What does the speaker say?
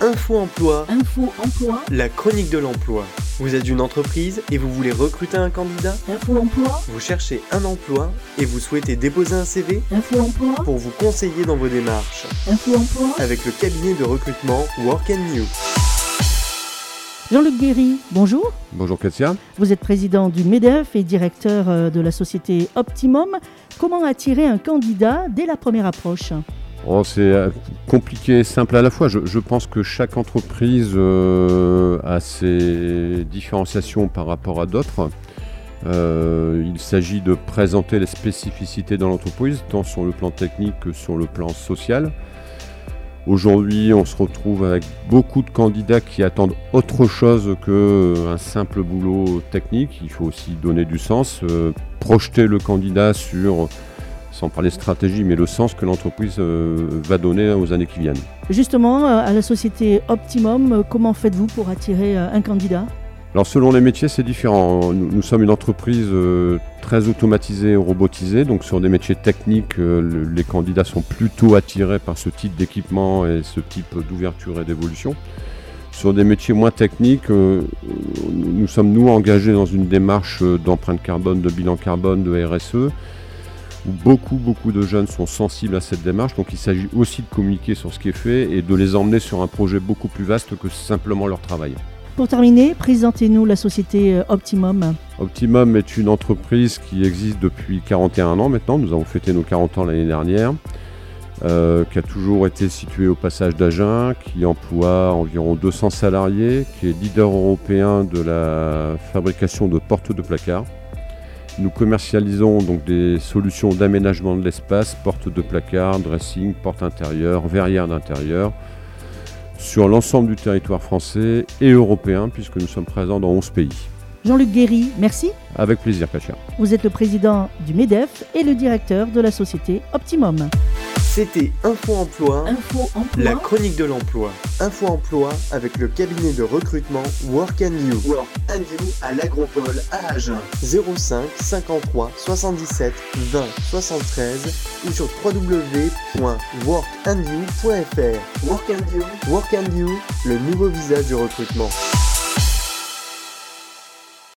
Info Emploi, Info Emploi, la chronique de l'emploi. Vous êtes une entreprise et vous voulez recruter un candidat Info Emploi, Vous cherchez un emploi et vous souhaitez déposer un CV Info Emploi, pour vous conseiller dans vos démarches Info Emploi. avec le cabinet de recrutement Work and You. Jean-Luc Guéry, bonjour. Bonjour Katia. Vous êtes président du MEDEF et directeur euh, de la société Optimum. Comment attirer un candidat dès la première approche? Oh, c'est euh, compliqué et simple à la fois. Je, pense que chaque entreprise euh, a ses différenciations par rapport à d'autres. Euh, il s'agit de présenter les spécificités de l'entreprise, tant sur le plan technique que sur le plan social. Aujourd'hui, on se retrouve avec beaucoup de candidats qui attendent autre chose qu'un simple boulot technique. Il faut aussi donner du sens, projeter le candidat sur, sans parler stratégie, mais le sens que l'entreprise euh, va donner aux années qui viennent. Justement, euh, à la société Optimum, euh, comment faites-vous pour attirer un candidat? Alors selon les métiers, c'est différent. Nous, nous sommes une entreprise euh, très automatisée et robotisée, donc sur des métiers techniques, euh, le- les candidats sont plutôt attirés par ce type d'équipement et ce type d'ouverture et d'évolution. Sur des métiers moins techniques, euh, nous nous sommes nous engagés dans une démarche d'empreinte carbone, de bilan carbone, de RSE, où beaucoup beaucoup de jeunes sont sensibles à cette démarche. Donc il s'agit aussi de communiquer sur ce qui est fait et de les emmener sur un projet beaucoup plus vaste que simplement leur travail. Pour terminer, présentez-nous la société euh, Optimum. Optimum est une entreprise qui existe depuis 41 ans maintenant. Nous avons fêté nos 40 ans l'année dernière. euh, qui a toujours été située au passage d'Agen, qui emploie environ 200 salariés, qui est leader européen de la fabrication de portes de placards. Nous commercialisons donc des solutions d'aménagement de l'espace, portes de placard, dressing, portes intérieures, verrières d'intérieur, sur l'ensemble du territoire français et européen, puisque nous sommes présents dans 11 pays. Jean-Luc Guéry, merci. Avec plaisir, Katia. Vous êtes le président du MEDEF et le directeur de la société Optimum. C'était Info Emploi, Info la chronique de l'emploi. Info Emploi avec le cabinet de recrutement Work and You. Work and You à l'Agropole à Agen. 05 53 77 20 73 ou sur www.workandyou.fr. Work and You, Work and You, le nouveau visage du recrutement.